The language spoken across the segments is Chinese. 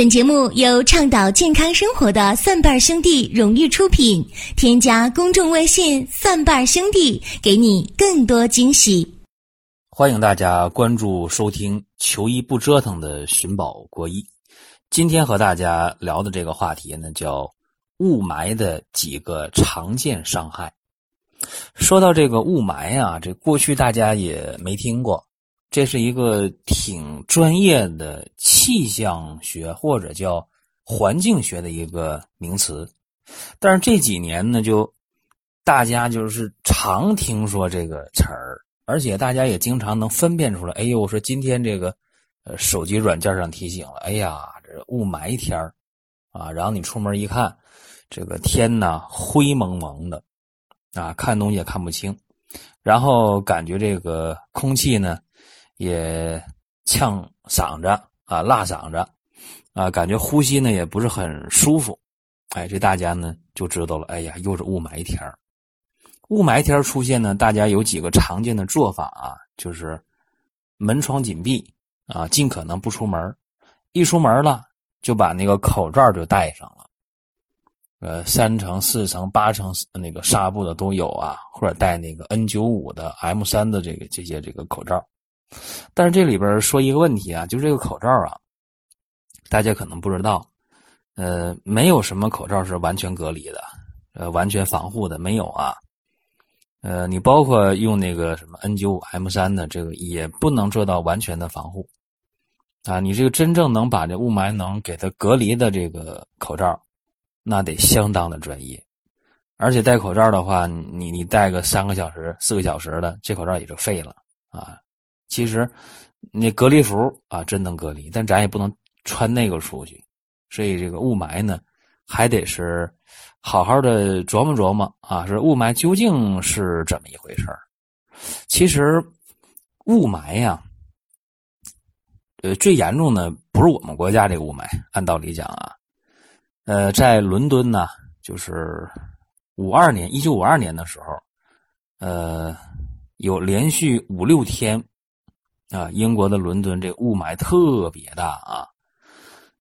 本节目由倡导健康生活的蒜瓣兄弟荣誉出品。添加公众微信“蒜瓣兄弟”，给你更多惊喜。欢迎大家关注收听“求医不折腾”的寻宝国医。今天和大家聊的这个话题呢，叫雾霾的几个常见伤害。说到这个雾霾啊，这过去大家也没听过。这是一个挺专业的气象学或者叫环境学的一个名词，但是这几年呢，就大家就是常听说这个词儿，而且大家也经常能分辨出来。哎呦，我说今天这个呃手机软件上提醒了，哎呀，这雾霾天啊，然后你出门一看，这个天呢灰蒙蒙的啊，看东西也看不清，然后感觉这个空气呢。也呛嗓子啊，辣嗓子啊，感觉呼吸呢也不是很舒服。哎，这大家呢就知道了。哎呀，又是雾霾天雾霾天出现呢，大家有几个常见的做法啊，就是门窗紧闭啊，尽可能不出门。一出门了，就把那个口罩就戴上了。呃，三层、四层、八层那个纱布的都有啊，或者戴那个 N 九五的、M 三的这个这些这个口罩。但是这里边说一个问题啊，就是这个口罩啊，大家可能不知道，呃，没有什么口罩是完全隔离的，呃，完全防护的没有啊，呃，你包括用那个什么 N95M3 的这个也不能做到完全的防护，啊，你这个真正能把这雾霾能给它隔离的这个口罩，那得相当的专业，而且戴口罩的话，你你戴个三个小时、四个小时的，这口罩也就废了啊。其实，那隔离服啊，真能隔离，但咱也不能穿那个出去。所以这个雾霾呢，还得是好好的琢磨琢磨啊，是雾霾究竟是怎么一回事其实，雾霾呀，呃，最严重的不是我们国家这个雾霾，按道理讲啊，呃，在伦敦呢，就是五二年，一九五二年的时候，呃，有连续五六天。啊，英国的伦敦这雾霾特别大啊，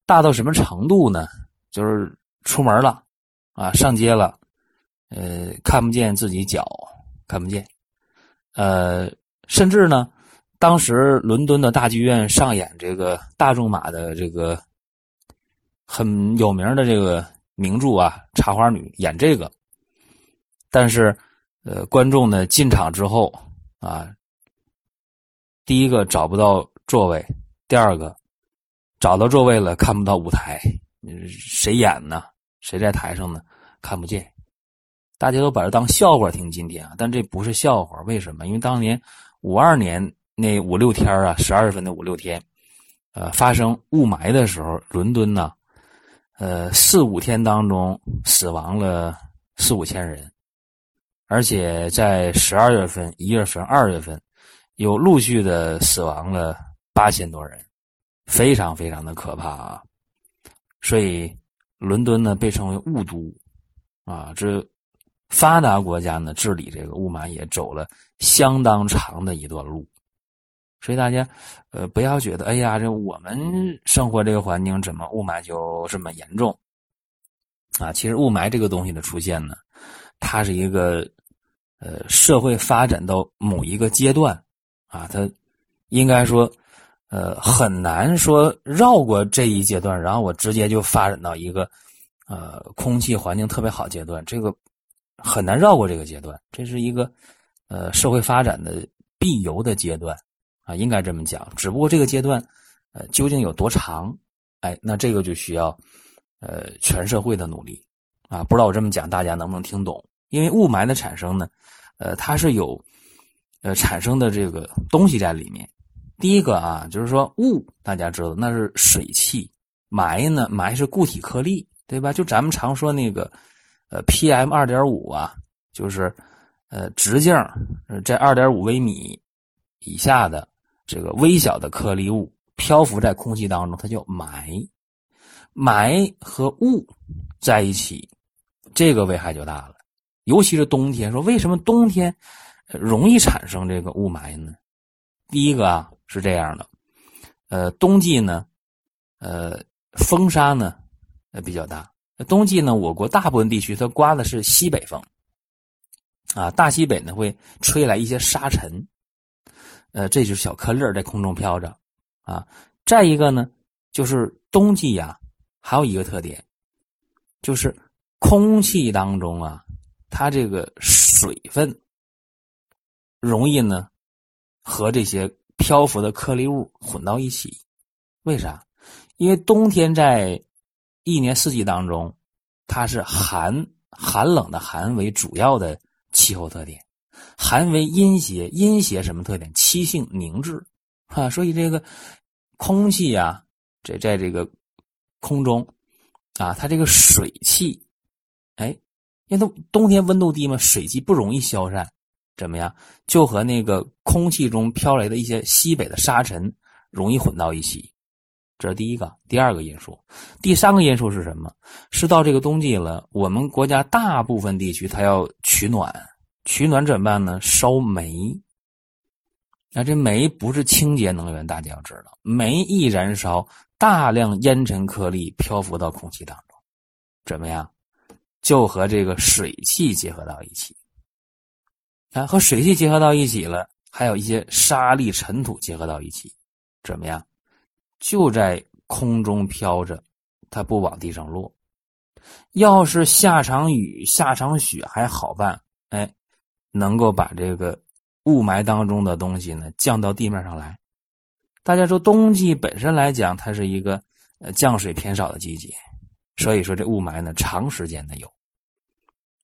大到什么程度呢？就是出门了啊，上街了，呃，看不见自己脚，看不见，呃，甚至呢，当时伦敦的大剧院上演这个大仲马的这个很有名的这个名著啊，《茶花女》演这个，但是呃，观众呢进场之后啊。第一个找不到座位，第二个找到座位了看不到舞台，谁演呢？谁在台上呢？看不见，大家都把这当笑话听。今天啊，但这不是笑话，为什么？因为当年五二年那五六天啊，十二月份的五六天，呃，发生雾霾的时候，伦敦呢，呃，四五天当中死亡了四五千人，而且在十二月份、一月份、二月份。有陆续的死亡了八千多人，非常非常的可怕啊！所以伦敦呢被称为雾都啊，这发达国家呢治理这个雾霾也走了相当长的一段路。所以大家呃不要觉得哎呀，这我们生活这个环境怎么雾霾就这么严重啊？其实雾霾这个东西的出现呢，它是一个呃社会发展到某一个阶段。啊，他应该说，呃，很难说绕过这一阶段，然后我直接就发展到一个，呃，空气环境特别好阶段，这个很难绕过这个阶段，这是一个，呃，社会发展的必由的阶段，啊，应该这么讲。只不过这个阶段，呃，究竟有多长？哎，那这个就需要，呃，全社会的努力，啊，不知道我这么讲大家能不能听懂？因为雾霾的产生呢，呃，它是有。呃，产生的这个东西在里面，第一个啊，就是说雾，大家知道那是水汽，霾呢，霾是固体颗粒，对吧？就咱们常说那个，呃，PM 二点五啊，就是呃直径在二点五微米以下的这个微小的颗粒物漂浮在空气当中，它叫霾。霾和雾在一起，这个危害就大了，尤其是冬天。说为什么冬天？容易产生这个雾霾呢？第一个啊是这样的，呃，冬季呢，呃，风沙呢，呃比较大。冬季呢，我国大部分地区它刮的是西北风，啊，大西北呢会吹来一些沙尘，呃，这就是小颗粒在空中飘着，啊，再一个呢，就是冬季呀，还有一个特点，就是空气当中啊，它这个水分容易呢和这些漂浮的颗粒物混到一起，为啥？因为冬天在一年四季当中，它是寒寒冷的寒为主要的气候特点，寒为阴邪，阴邪什么特点？气性凝滞，啊，所以这个空气呀，这在这个空中啊，它这个水汽，哎，因为它冬天温度低嘛，水汽不容易消散，怎么样？就和那个空气中飘来的一些西北的沙尘容易混到一起。这是第一个，第二个因素，第三个因素是什么？是到这个冬季了，我们国家大部分地区它要取暖，取暖怎么办呢？烧煤。那这煤不是清洁能源，大家要知道，煤一燃烧，大量烟尘颗粒漂浮到空气当中，怎么样？就和这个水汽结合到一起，啊，和水汽结合到一起了，还有一些沙粒尘土结合到一起，怎么样？就在空中飘着，它不往地上落。要是下场雨、下场雪还好办，哎，能够把这个雾霾当中的东西呢降到地面上来。大家说，冬季本身来讲，它是一个呃降水偏少的季节，所以说这雾霾呢长时间的有。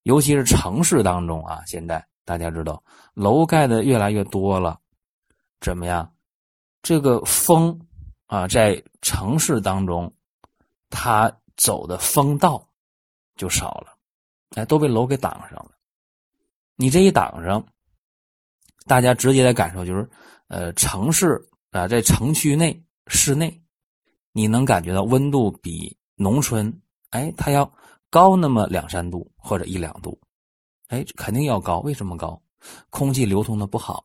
尤其是城市当中啊，现在大家知道楼盖的越来越多了，怎么样？这个风。啊，在城市当中，它走的风道就少了，哎，都被楼给挡上了。你这一挡上，大家直接的感受就是，呃，城市啊，在城区内、室内，你能感觉到温度比农村，哎，它要高那么两三度或者一两度，哎，肯定要高。为什么高？空气流通的不好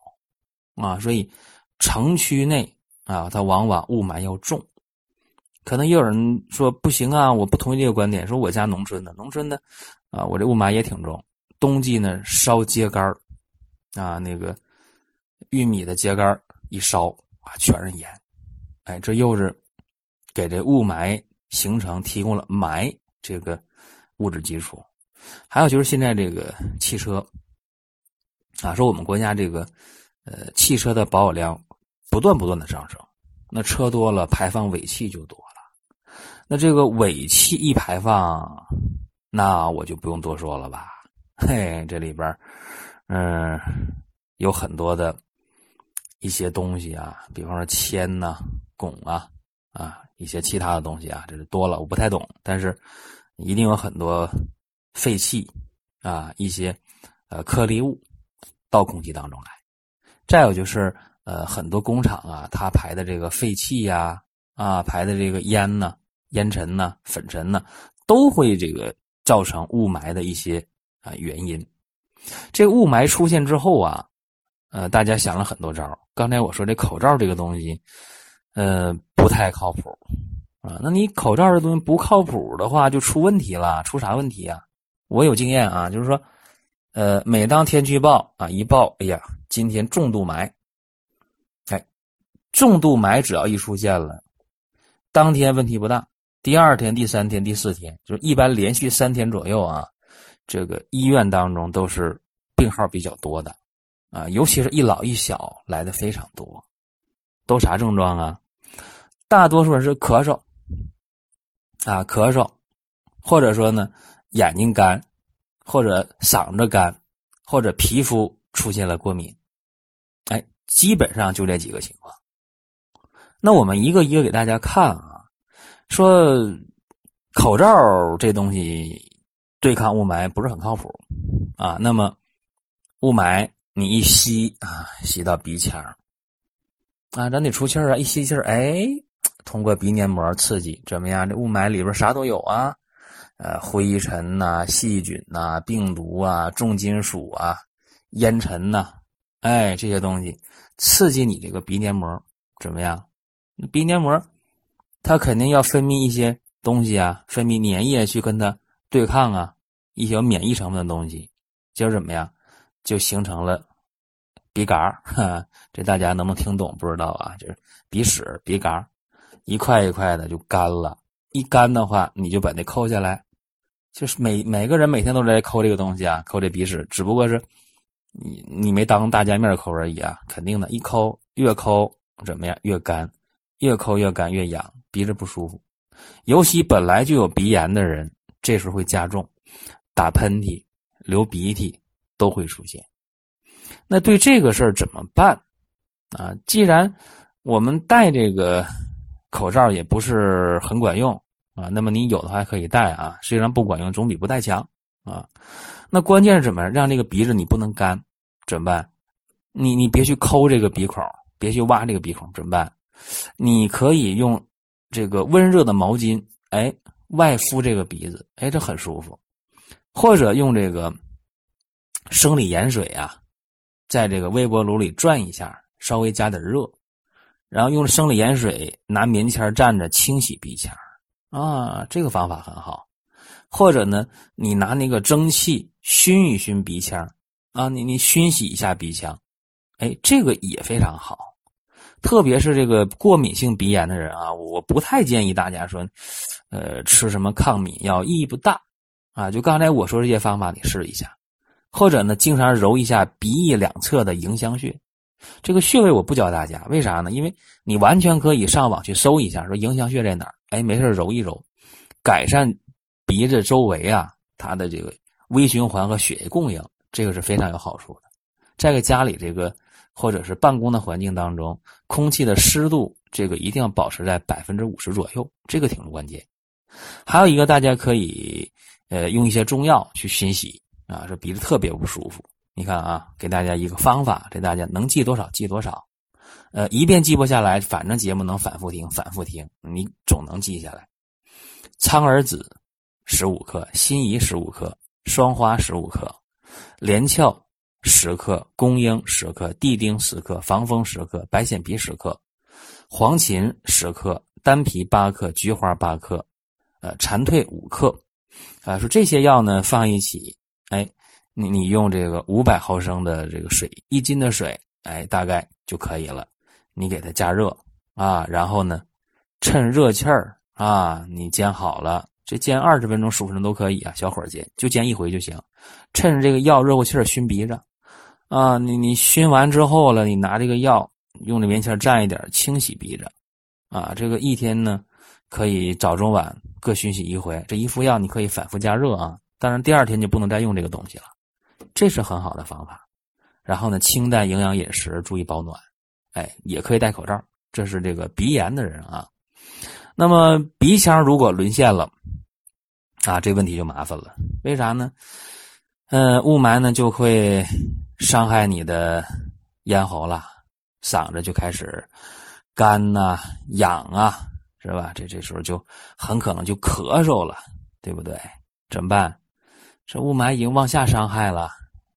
啊，所以城区内。啊，它往往雾霾要重，可能也有人说不行啊，我不同意这个观点。说我家农村的，农村的，啊，我这雾霾也挺重。冬季呢，烧秸秆啊，那个玉米的秸秆一烧啊，全是烟。哎，这又是给这雾霾形成提供了霾这个物质基础。还有就是现在这个汽车，啊，说我们国家这个呃汽车的保有量。不断不断的上升，那车多了，排放尾气就多了。那这个尾气一排放，那我就不用多说了吧？嘿，这里边，嗯，有很多的一些东西啊，比方说铅呐、汞啊，啊，一些其他的东西啊，这是多了，我不太懂，但是一定有很多废气啊，一些呃颗粒物到空气当中来。再有就是。呃，很多工厂啊，它排的这个废气呀，啊，排的这个烟呢、烟尘呢、粉尘呢，都会这个造成雾霾的一些啊原因。这雾霾出现之后啊，呃，大家想了很多招。刚才我说这口罩这个东西，呃，不太靠谱啊。那你口罩这东西不靠谱的话，就出问题了。出啥问题啊？我有经验啊，就是说，呃，每当天气预报啊一报，哎呀，今天重度霾。哎重度霾只要一出现了，当天问题不大，第二天、第三天、第四天，就是一般连续三天左右啊，这个医院当中都是病号比较多的，啊，尤其是一老一小来的非常多，都啥症状啊？大多数人是咳嗽，啊，咳嗽，或者说呢眼睛干，或者嗓子干，或者皮肤出现了过敏，哎，基本上就这几个情况。那我们一个一个给大家看啊，说口罩这东西对抗雾霾不是很靠谱啊。那么雾霾你一吸啊，吸到鼻腔啊，咱得出气啊，一吸气儿，哎，通过鼻黏膜刺激，怎么样？这雾霾里边啥都有啊，呃，灰尘呐、细菌呐、病毒啊、重金属啊、烟尘呐，哎，这些东西刺激你这个鼻黏膜，怎么样？鼻黏膜它肯定要分泌一些东西啊，分泌粘液去跟它对抗啊，一些免疫成分的东西，就是怎么样？就形成了鼻嘎儿。这大家能不能听懂？不知道啊，就是鼻屎、鼻嘎一块一块的就干了。一干的话，你就把那抠下来，就是每每个人每天都在抠这个东西啊，抠这鼻屎，只不过是你你没当大家面抠而已啊，肯定的，一抠越抠怎么样？越干，越抠越干越痒，鼻子不舒服。尤其本来就有鼻炎的人，这时候会加重，打喷嚏、流鼻涕都会出现。那对这个事儿怎么办啊？既然我们戴这个。口罩也不是很管用啊，那么你有的话可以戴啊，虽然不管用，总比不戴强啊。那关键是怎么让这个鼻子你不能干？怎么办？你你别去抠这个鼻孔，别去挖这个鼻孔，怎么办？你可以用这个温热的毛巾，哎，外敷这个鼻子，哎，这很舒服。或者用这个生理盐水啊，在这个微波炉里转一下，稍微加点热。然后用生理盐水拿棉签蘸着清洗鼻腔啊，这个方法很好。或者呢，你拿那个蒸汽熏一熏鼻腔啊，你你熏洗一下鼻腔，哎，这个也非常好。特别是这个过敏性鼻炎的人啊，我不太建议大家说，呃，吃什么抗敏药意义不大啊。就刚才我说这些方法，你试一下。或者呢，经常揉一下鼻翼两侧的迎香穴。这个穴位我不教大家，为啥呢？因为你完全可以上网去搜一下，说迎香穴在哪儿？哎，没事揉一揉，改善鼻子周围啊它的这个微循环和血液供应，这个是非常有好处的。在个家里这个或者是办公的环境当中，空气的湿度这个一定要保持在百分之五十左右，这个挺关键。还有一个，大家可以呃用一些中药去熏洗啊，说鼻子特别不舒服。你看啊，给大家一个方法，这大家能记多少记多少，呃，一遍记不下来，反正节目能反复听，反复听，你总能记下来。苍耳子十五克，辛夷十五克，双花十五克，连翘十克，公英十克，地丁十克，防风十克，白藓皮十克，黄芩十克，丹皮八克，菊花八克，呃，蝉蜕五克，啊，说这些药呢放一起，哎。你你用这个五百毫升的这个水，一斤的水，哎，大概就可以了。你给它加热啊，然后呢，趁热气儿啊，你煎好了，这煎二十分钟、十五分钟都可以啊，小火煎，就煎一回就行。趁着这个药热乎气儿熏鼻子啊，你你熏完之后了，你拿这个药用这棉签蘸一点，清洗鼻子啊。这个一天呢，可以早中晚各熏洗一回。这一副药你可以反复加热啊，当然第二天就不能再用这个东西了。这是很好的方法，然后呢，清淡营养饮食，注意保暖，哎，也可以戴口罩。这是这个鼻炎的人啊。那么鼻腔如果沦陷了，啊，这问题就麻烦了。为啥呢？嗯，雾霾呢就会伤害你的咽喉了，嗓子就开始干呐、痒啊，是吧？这这时候就很可能就咳嗽了，对不对？怎么办？这雾霾已经往下伤害了，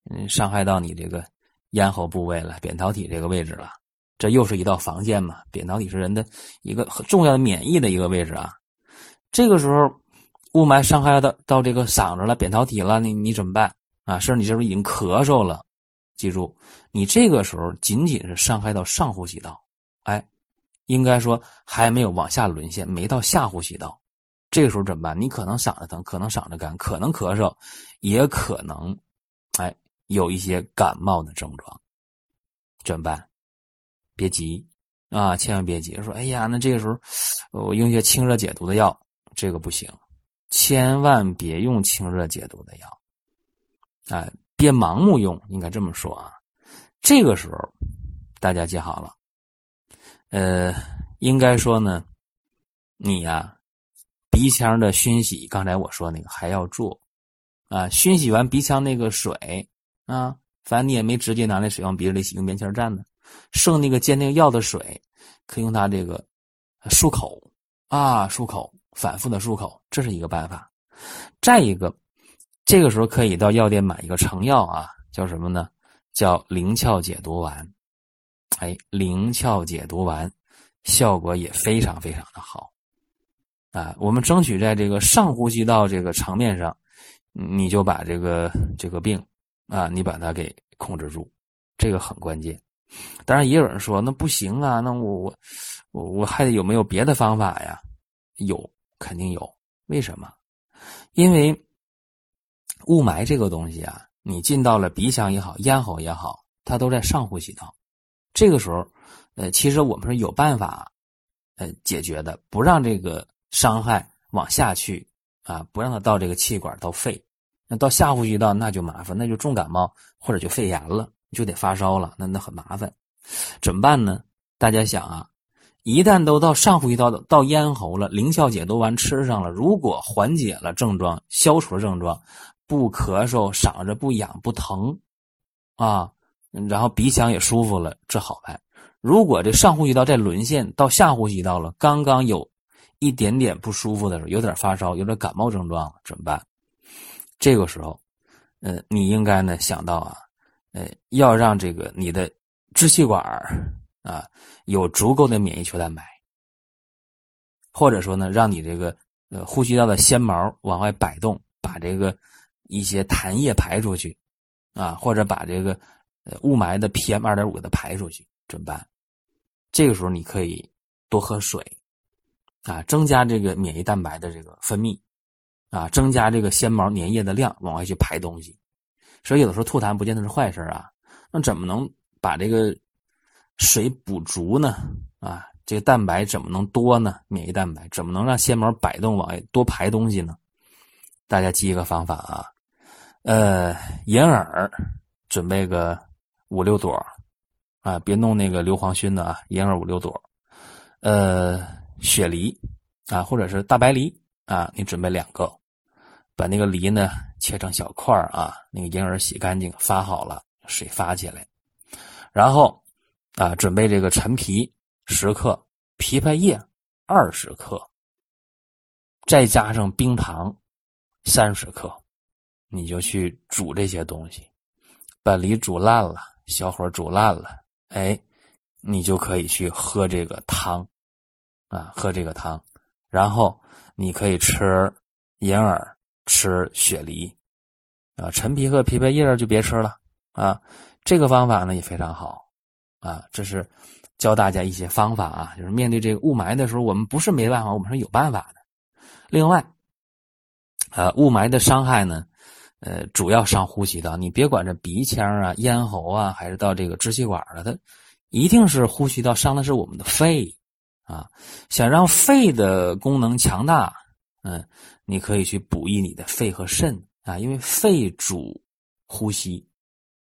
嗯，伤害到你这个咽喉部位了，扁桃体这个位置了。这又是一道防线嘛。扁桃体是人的一个很重要的免疫的一个位置啊。这个时候雾霾伤害到到这个嗓子了、扁桃体了，你你怎么办啊？是你这不已经咳嗽了？记住，你这个时候仅仅是伤害到上呼吸道，哎，应该说还没有往下沦陷，没到下呼吸道。这个时候怎么办？你可能嗓子疼，可能嗓子干，可能咳嗽，也可能，哎，有一些感冒的症状，怎么办？别急啊，千万别急。说，哎呀，那这个时候我用些清热解毒的药，这个不行，千万别用清热解毒的药，哎，别盲目用，应该这么说啊。这个时候大家记好了，呃，应该说呢，你呀。鼻腔的熏洗，刚才我说那个还要做，啊，熏洗完鼻腔那个水啊，反正你也没直接拿那水往鼻子里洗，用棉签蘸的，剩那个煎那个药的水，可以用它这个漱口啊，漱口，反复的漱口，这是一个办法。再一个，这个时候可以到药店买一个成药啊，叫什么呢？叫灵窍解毒丸。哎，灵窍解毒丸效果也非常非常的好。啊，我们争取在这个上呼吸道这个层面上，你就把这个这个病啊，你把它给控制住，这个很关键。当然，也有人说那不行啊，那我我我我还得有没有别的方法呀？有，肯定有。为什么？因为雾霾这个东西啊，你进到了鼻腔也好，咽喉也好，它都在上呼吸道。这个时候，呃，其实我们是有办法，呃，解决的，不让这个。伤害往下去啊，不让它到这个气管到肺，到下呼吸道那就麻烦，那就重感冒或者就肺炎了，就得发烧了，那那很麻烦，怎么办呢？大家想啊，一旦都到上呼吸道到咽喉了，凌霄解毒丸吃上了，如果缓解了症状，消除了症状，不咳嗽，嗓子不痒不疼啊，然后鼻腔也舒服了，这好办。如果这上呼吸道再沦陷到下呼吸道了，刚刚有。一点点不舒服的时候，有点发烧，有点感冒症状了，怎么办？这个时候，呃，你应该呢想到啊，呃，要让这个你的支气管啊有足够的免疫球蛋白，或者说呢，让你这个呃呼吸道的纤毛往外摆动，把这个一些痰液排出去啊，或者把这个呃雾霾的 PM 二点五给它排出去，怎么办？这个时候你可以多喝水。啊，增加这个免疫蛋白的这个分泌，啊，增加这个纤毛粘液的量，往外去排东西。所以有的时候吐痰不见得是坏事啊。那怎么能把这个水补足呢？啊，这个蛋白怎么能多呢？免疫蛋白怎么能让纤毛摆动往外多排东西呢？大家记一个方法啊，呃，银耳准备个五六朵，啊，别弄那个硫磺熏的啊，银耳五六朵，呃。雪梨啊，或者是大白梨啊，你准备两个，把那个梨呢切成小块啊，那个银耳洗干净，发好了，水发起来，然后啊，准备这个陈皮十克，枇杷叶二十克，再加上冰糖三十克，你就去煮这些东西，把梨煮烂了，小火煮烂了，哎，你就可以去喝这个汤。啊，喝这个汤，然后你可以吃银耳，吃雪梨，啊，陈皮和枇杷叶就别吃了啊。这个方法呢也非常好，啊，这是教大家一些方法啊，就是面对这个雾霾的时候，我们不是没办法，我们是有办法的。另外，呃，雾霾的伤害呢，呃，主要伤呼吸道，你别管这鼻腔啊、咽喉啊，还是到这个支气管了，它一定是呼吸道伤的是我们的肺。啊，想让肺的功能强大，嗯，你可以去补益你的肺和肾啊，因为肺主呼吸，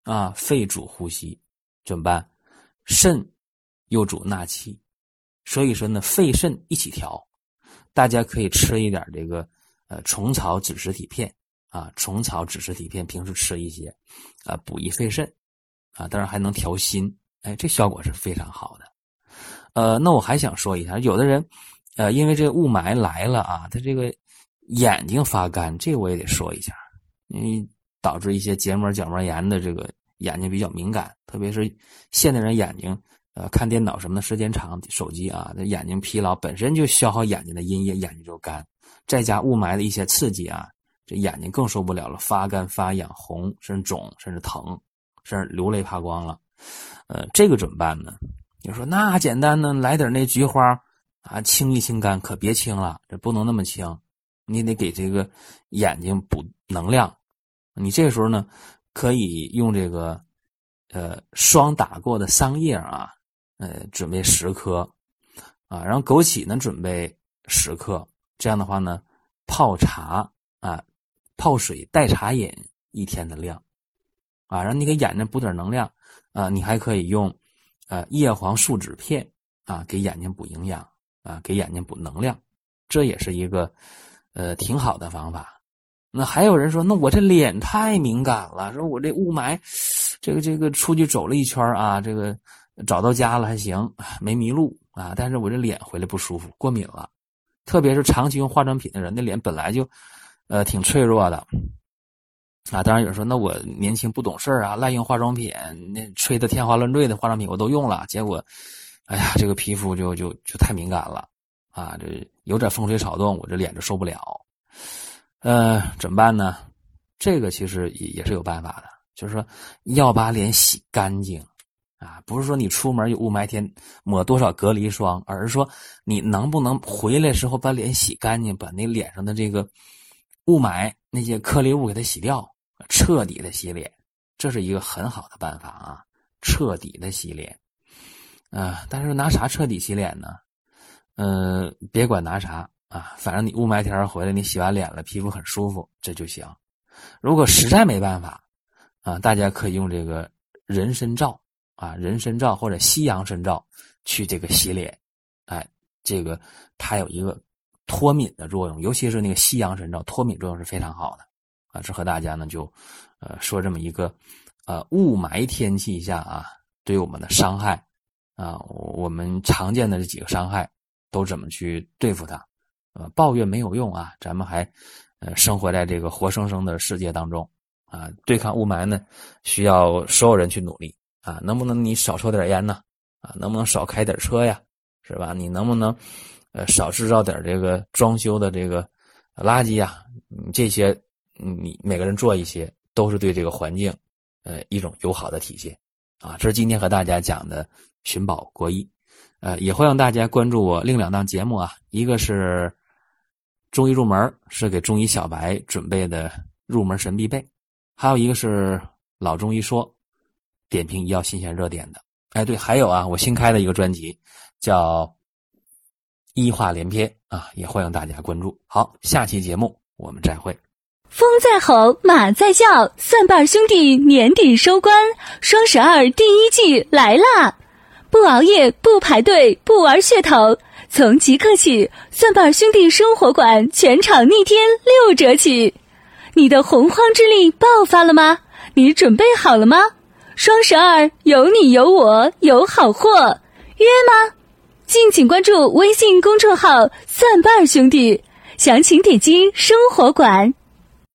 啊，肺主呼吸，怎么办？肾又主纳气，所以说呢，肺肾一起调。大家可以吃一点这个呃虫草止实体片啊，虫草止实体片，平时吃一些啊，补益肺肾啊，当然还能调心，哎，这效果是非常好的。呃，那我还想说一下，有的人，呃，因为这个雾霾来了啊，他这个眼睛发干，这我也得说一下，因为导致一些结膜、角膜炎的这个眼睛比较敏感，特别是现代人眼睛，呃，看电脑什么的时间长，手机啊，这眼睛疲劳本身就消耗眼睛的阴液，眼睛就干，再加雾霾的一些刺激啊，这眼睛更受不了了，发干、发痒、红，甚至肿，甚至疼，甚至流泪怕光了，呃，这个怎么办呢？你说那简单呢，来点那菊花啊，清一清肝，可别清了，这不能那么清，你得给这个眼睛补能量。你这时候呢，可以用这个呃霜打过的桑叶啊，呃准备十颗啊，然后枸杞呢准备十克，这样的话呢，泡茶啊，泡水代茶饮一天的量啊，让你给眼睛补点能量啊，你还可以用。呃，叶黄素酯片啊，给眼睛补营养啊，给眼睛补能量，这也是一个呃挺好的方法。那还有人说，那我这脸太敏感了，说我这雾霾，这个这个出去走了一圈啊，这个找到家了还行，没迷路啊，但是我这脸回来不舒服，过敏了，特别是长期用化妆品的人，那脸本来就呃挺脆弱的。啊，当然有人说，那我年轻不懂事啊，滥用化妆品，那吹的天花乱坠的化妆品我都用了，结果，哎呀，这个皮肤就就就太敏感了啊，这有点风吹草动，我这脸就受不了。呃，怎么办呢？这个其实也也是有办法的，就是说要把脸洗干净啊，不是说你出门有雾霾天抹多少隔离霜，而是说你能不能回来时候把脸洗干净，把那脸上的这个雾霾那些颗粒物给它洗掉，彻底的洗脸，这是一个很好的办法啊，彻底的洗脸。啊，但是拿啥彻底洗脸呢？嗯，别管拿啥啊，反正你雾霾天回来，你洗完脸了，皮肤很舒服，这就行。如果实在没办法啊，大家可以用这个人参皂啊，人参皂或者西洋参皂去这个洗脸，哎，这个它有一个脱敏的作用，尤其是那个西洋参皂，脱敏作用是非常好的啊。这和大家呢就呃说这么一个呃雾霾天气下啊对我们的伤害。啊，我们常见的这几个伤害都怎么去对付它？呃，抱怨没有用啊，咱们还呃生活在这个活生生的世界当中啊。对抗雾霾呢，需要所有人去努力啊。能不能你少抽点烟呢？啊，能不能少开点车呀？是吧？你能不能呃少制造点这个装修的这个垃圾呀？这些你每个人做一些，都是对这个环境呃一种友好的体现啊。这是今天和大家讲的。寻宝国医，呃，也欢迎大家关注我另两档节目啊，一个是中医入门，是给中医小白准备的入门神必备；还有一个是老中医说，点评医药新鲜热点的。哎，对，还有啊，我新开的一个专辑叫医话连篇啊，也欢迎大家关注。好，下期节目我们再会。风在吼，马在叫，蒜瓣兄弟年底收官，双十二第一季来啦！不熬夜，不排队，不玩噱头。从即刻起，蒜瓣兄弟生活馆全场逆天六折起。你的洪荒之力爆发了吗？你准备好了吗？双十二有你有我有好货，约吗？敬请关注微信公众号“蒜瓣兄弟”，详情点击生活馆。